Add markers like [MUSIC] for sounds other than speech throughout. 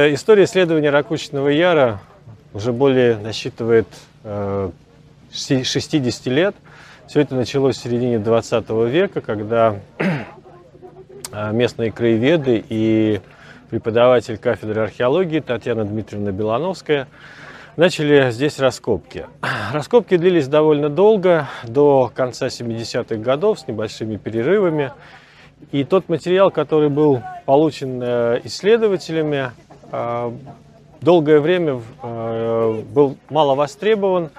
История исследования ракушечного яра уже более насчитывает 60 лет. Все это началось в середине 20 века, когда местные краеведы и преподаватель кафедры археологии Татьяна Дмитриевна Белановская начали здесь раскопки. Раскопки длились довольно долго, до конца 70-х годов с небольшими перерывами. И тот материал, который был получен э, исследователями, э, долгое время э, был мало востребован,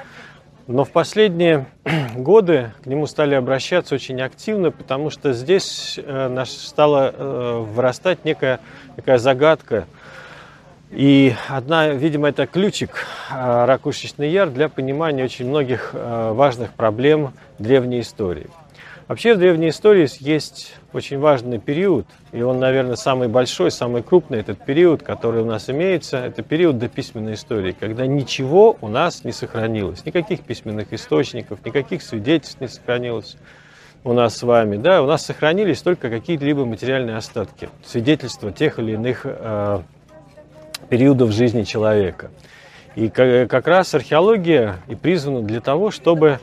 но в последние [CLEARS THROAT] годы к нему стали обращаться очень активно, потому что здесь э, стала э, вырастать некая такая загадка. И одна, видимо, это ключик э, ракушечный яр для понимания очень многих важных проблем древней истории. Вообще в древней истории есть очень важный период, и он, наверное, самый большой, самый крупный этот период, который у нас имеется, это период до письменной истории, когда ничего у нас не сохранилось, никаких письменных источников, никаких свидетельств не сохранилось у нас с вами, да, у нас сохранились только какие-либо материальные остатки, свидетельства тех или иных э, периодов жизни человека. И как, раз археология и призвана для того, чтобы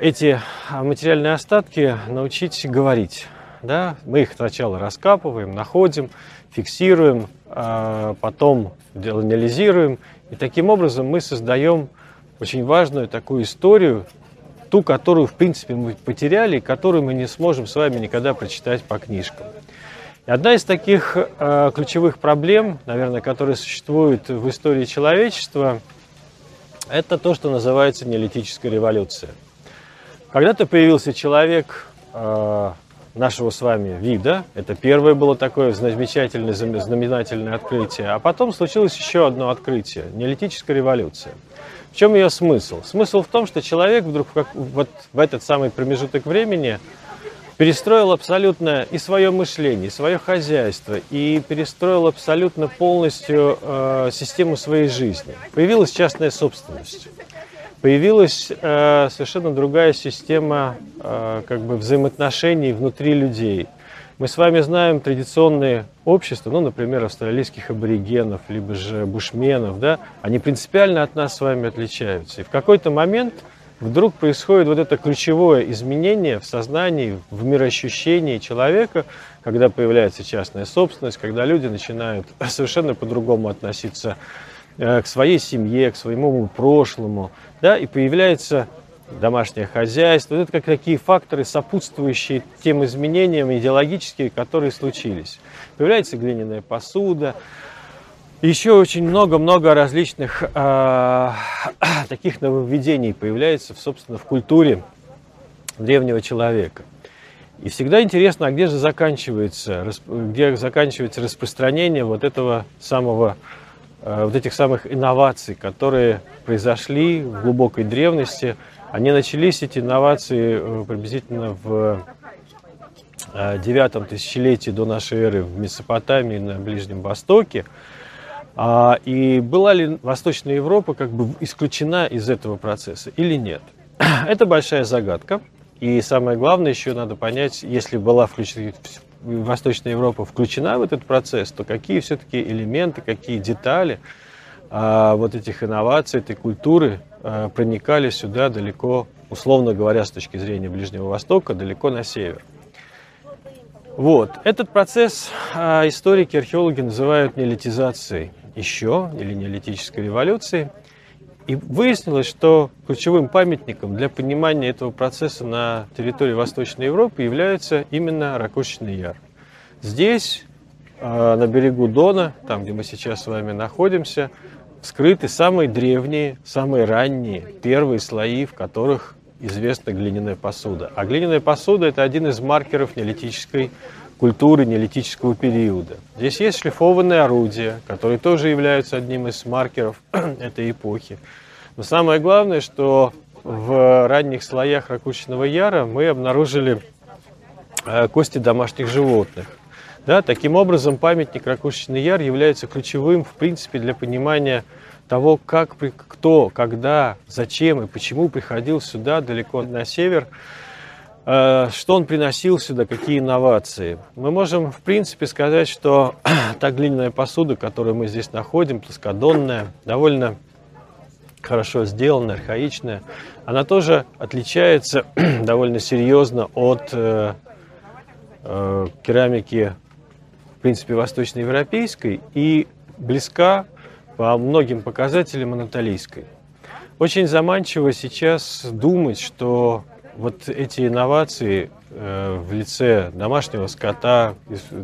эти материальные остатки научить говорить. Да? Мы их сначала раскапываем, находим, фиксируем, а потом анализируем. И таким образом мы создаем очень важную такую историю, ту, которую, в принципе, мы потеряли, и которую мы не сможем с вами никогда прочитать по книжкам. И одна из таких э, ключевых проблем, наверное, которые существуют в истории человечества, это то, что называется неолитическая революция. Когда-то появился человек э, нашего с вами вида. Это первое было такое замечательное, знаменательное открытие. А потом случилось еще одно открытие – неолитическая революция. В чем ее смысл? Смысл в том, что человек вдруг как, вот в этот самый промежуток времени перестроил абсолютно и свое мышление, и свое хозяйство, и перестроил абсолютно полностью э, систему своей жизни. Появилась частная собственность появилась э, совершенно другая система э, как бы взаимоотношений внутри людей. Мы с вами знаем традиционные общества, ну, например, австралийских аборигенов, либо же бушменов, да, они принципиально от нас с вами отличаются. И в какой-то момент вдруг происходит вот это ключевое изменение в сознании, в мироощущении человека, когда появляется частная собственность, когда люди начинают [LAUGHS] совершенно по-другому относиться Э, к своей семье, к своему прошлому, да, и появляется домашнее хозяйство. Это как такие факторы, сопутствующие тем изменениям идеологические, которые случились. Появляется глиняная посуда, еще очень много-много различных э, [COUGHS] таких нововведений появляется, собственно, в культуре древнего человека. И всегда интересно, а где же заканчивается, где заканчивается распространение вот этого самого Э, вот этих самых инноваций, которые произошли в глубокой древности. Они начались, эти инновации, э, приблизительно в э, девятом тысячелетии до нашей эры в Месопотамии на Ближнем Востоке. А, и была ли Восточная Европа как бы исключена из этого процесса или нет? [CLEARS THROAT] Это большая загадка. И самое главное еще надо понять, если была включена, Восточная Европа включена в этот процесс, то какие все-таки элементы, какие детали а, вот этих инноваций, этой культуры а, проникали сюда далеко, условно говоря, с точки зрения Ближнего Востока, далеко на север. Вот. Этот процесс а, историки, археологи называют неолитизацией еще, или неолитической революцией. И выяснилось, что ключевым памятником для понимания этого процесса на территории Восточной Европы является именно Ракушечный Яр. Здесь, а, на берегу Дона, там, где мы сейчас с вами находимся, скрыты самые древние, самые ранние, первые слои, в которых известна глиняная посуда. А глиняная посуда – это один из маркеров неолитической культуры неолитического периода. Здесь есть шлифованные орудия, которые тоже являются одним из маркеров [CLEARS THROAT] этой эпохи. Но самое главное, что в ранних слоях ракушечного яра мы обнаружили э, кости домашних животных. Да, таким образом, памятник Ракушечный Яр является ключевым, в принципе, для понимания того, как, кто, когда, зачем и почему приходил сюда, далеко на север, Э, что он приносил сюда, какие инновации? Мы можем, в принципе, сказать, что [CLEARS THROAT] та глиняная посуда, которую мы здесь находим, плоскодонная, довольно хорошо сделанная, архаичная, она тоже отличается [CLEARS THROAT] довольно серьезно от э, э, керамики, в принципе, восточноевропейской и близка по многим показателям анатолийской. Очень заманчиво сейчас думать, что вот эти инновации э, в лице домашнего скота,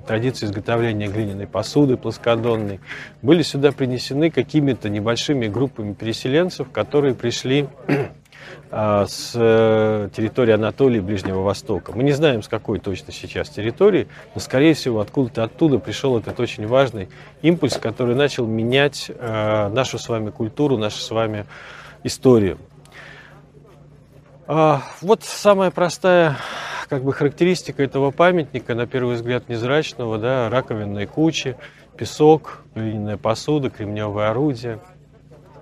традиции изготовления глиняной посуды плоскодонной, были сюда принесены какими-то небольшими группами переселенцев, которые пришли [CLEARS THROAT] а, с э, территории Анатолии Ближнего Востока. Мы не знаем, с какой точно сейчас территории, но, скорее всего, откуда-то оттуда пришел этот очень важный импульс, который начал менять э, нашу с вами культуру, нашу с вами историю. А, вот самая простая как бы характеристика этого памятника, на первый взгляд незрачного, да, раковинные кучи, песок, глиняная посуда, кремневое орудие.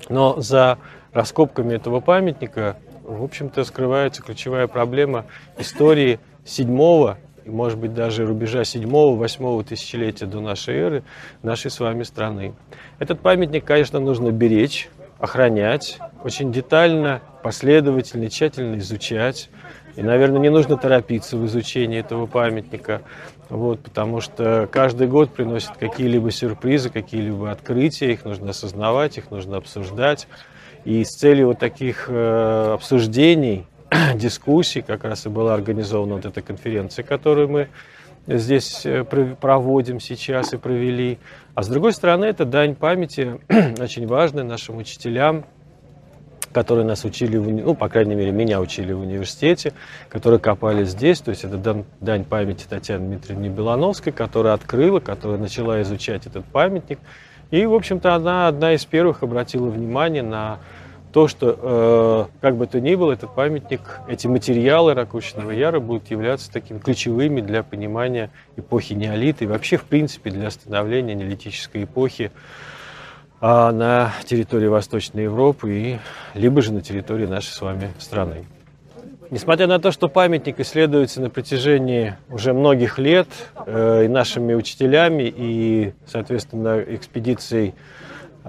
Но за раскопками этого памятника, в общем-то, скрывается ключевая проблема истории седьмого может быть, даже рубежа седьмого, восьмого тысячелетия до нашей эры нашей с вами страны. Этот памятник, конечно, нужно беречь, охранять, очень детально, последовательно, тщательно изучать. И, наверное, не нужно торопиться в изучении этого памятника, вот, потому что каждый год приносит какие-либо сюрпризы, какие-либо открытия, их нужно осознавать, их нужно обсуждать. И с целью вот таких э, обсуждений, [CLEARS THROAT] дискуссий как раз и была организована вот эта конференция, которую мы здесь э, проводим сейчас и провели. А с другой стороны, это дань памяти, [CLEARS THROAT] очень важная нашим учителям, которые нас учили, ну, по крайней мере, меня учили в университете, которые копали здесь. То есть это дань, памяти Татьяны Дмитриевны Белановской, которая открыла, которая начала изучать этот памятник. И, в общем-то, она одна из первых обратила внимание на то, что, э, как бы то ни было, этот памятник, эти материалы Ракушиного Яра будут являться такими ключевыми для понимания эпохи неолита и вообще, в принципе, для становления неолитической эпохи на территории Восточной Европы и либо же на территории нашей с вами страны. Несмотря на то, что памятник исследуется на протяжении уже многих лет э, и нашими учителями, и, соответственно, экспедицией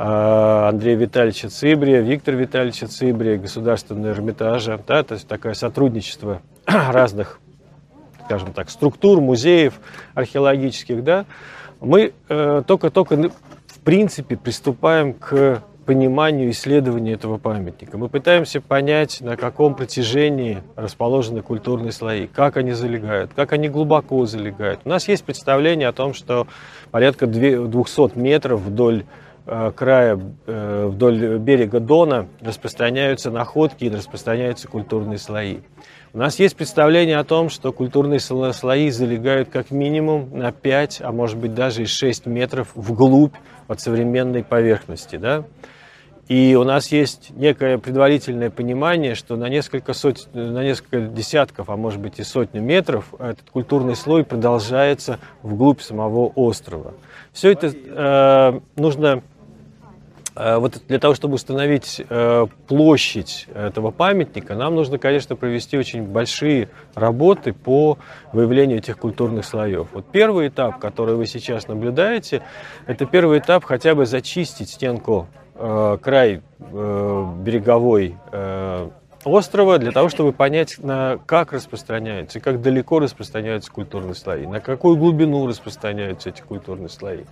а, Андрея Витальевича Цибрия, Виктора Витальевича Цибрия, Государственного Эрмитажа. Да, то есть такое сотрудничество [CLEARS THROAT] разных, скажем так, структур, музеев археологических. Да, мы э, только-только, в принципе, приступаем к пониманию исследования этого памятника. Мы пытаемся понять, на каком протяжении расположены культурные слои, как они залегают, как они глубоко залегают. У нас есть представление о том, что порядка 200 метров вдоль края э, вдоль берега Дона распространяются находки и распространяются культурные слои. У нас есть представление о том, что культурные слои залегают как минимум на 5, а может быть даже и 6 метров вглубь от современной поверхности. Да? И у нас есть некое предварительное понимание, что на несколько, сот... на несколько десятков, а может быть и сотню метров этот культурный слой продолжается вглубь самого острова. Все это э, нужно Э, вот для того, чтобы установить э, площадь этого памятника, нам нужно, конечно, провести очень большие работы по выявлению этих культурных слоев. Вот первый этап, который вы сейчас наблюдаете, это первый этап хотя бы зачистить стенку, э, край береговой острова для того, чтобы понять, на как распространяются, как далеко распространяются культурные слои, на какую глубину распространяются эти культурные слои.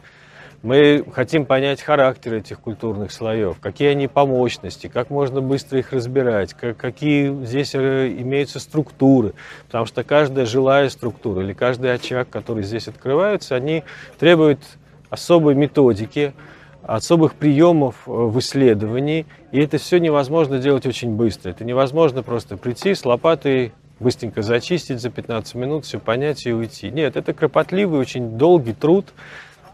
Мы хотим понять характер этих культурных слоев, какие они по мощности, как можно быстро их разбирать, как, какие здесь э, имеются структуры. Потому что каждая жилая структура или каждый очаг, который здесь открывается, они требуют особой методики, особых приемов э, в исследовании. И это все невозможно делать очень быстро. Это невозможно просто прийти с лопатой быстренько зачистить за 15 минут, все понять и уйти. Нет, это кропотливый, очень долгий труд,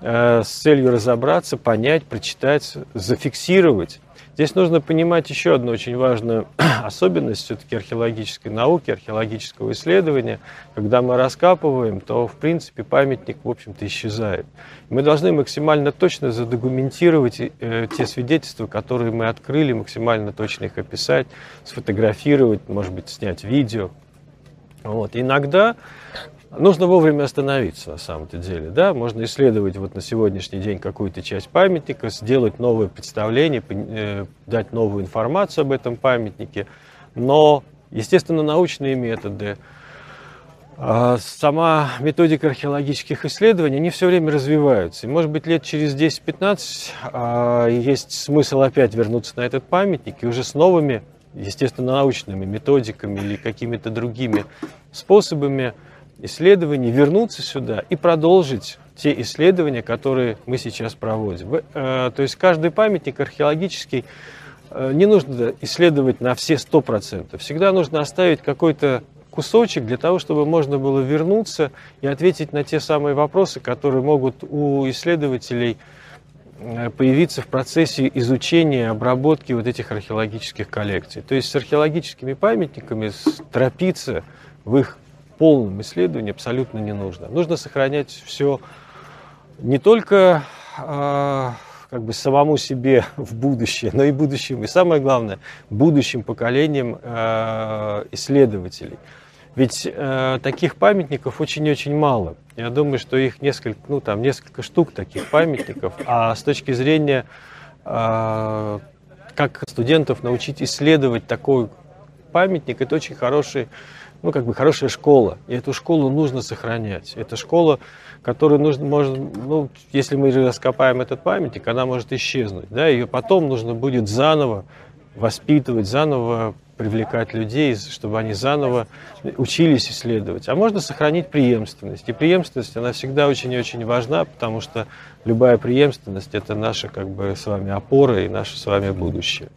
с целью разобраться, понять, прочитать, зафиксировать. Здесь нужно понимать еще одну очень важную [CLEARS THROAT] особенность все-таки археологической науки, археологического исследования. Когда мы раскапываем, то, в принципе, памятник, в общем-то, исчезает. Мы должны максимально точно задокументировать э, те свидетельства, которые мы открыли, максимально точно их описать, сфотографировать, может быть, снять видео. Вот. Иногда нужно вовремя остановиться на самом-то деле. Да? Можно исследовать вот на сегодняшний день какую-то часть памятника, сделать новое представление, э, дать новую информацию об этом памятнике. Но, естественно, научные методы, а сама методика археологических исследований, они все время развиваются. И, может быть, лет через 10-15 а, есть смысл опять вернуться на этот памятник и уже с новыми, естественно, научными методиками или какими-то другими способами исследований вернуться сюда и продолжить те исследования, которые мы сейчас проводим. Э, то есть каждый памятник археологический э, не нужно исследовать на все 100%. Всегда нужно оставить какой-то кусочек для того, чтобы можно было вернуться и ответить на те самые вопросы, которые могут у исследователей э, появиться в процессе изучения, обработки вот этих археологических коллекций. То есть с археологическими памятниками торопиться в их полном исследовании абсолютно не нужно. Нужно сохранять все не только э, как бы самому себе в будущее, но и будущим, и самое главное, будущим поколениям э, исследователей. Ведь э, таких памятников очень-очень мало. Я думаю, что их несколько, ну там несколько штук таких памятников. А с точки зрения, э, как студентов научить исследовать такой памятник, это очень хороший, ну как бы хорошая школа. И эту школу нужно сохранять. Это школа, которую нужно, может, ну, если мы раскопаем этот памятник, она может исчезнуть. Да? Ее потом нужно будет заново воспитывать, заново привлекать людей, чтобы они заново учились исследовать. А можно сохранить преемственность. И преемственность, она всегда очень и очень важна, потому что любая преемственность – это наша как бы с вами опора и наше с вами будущее.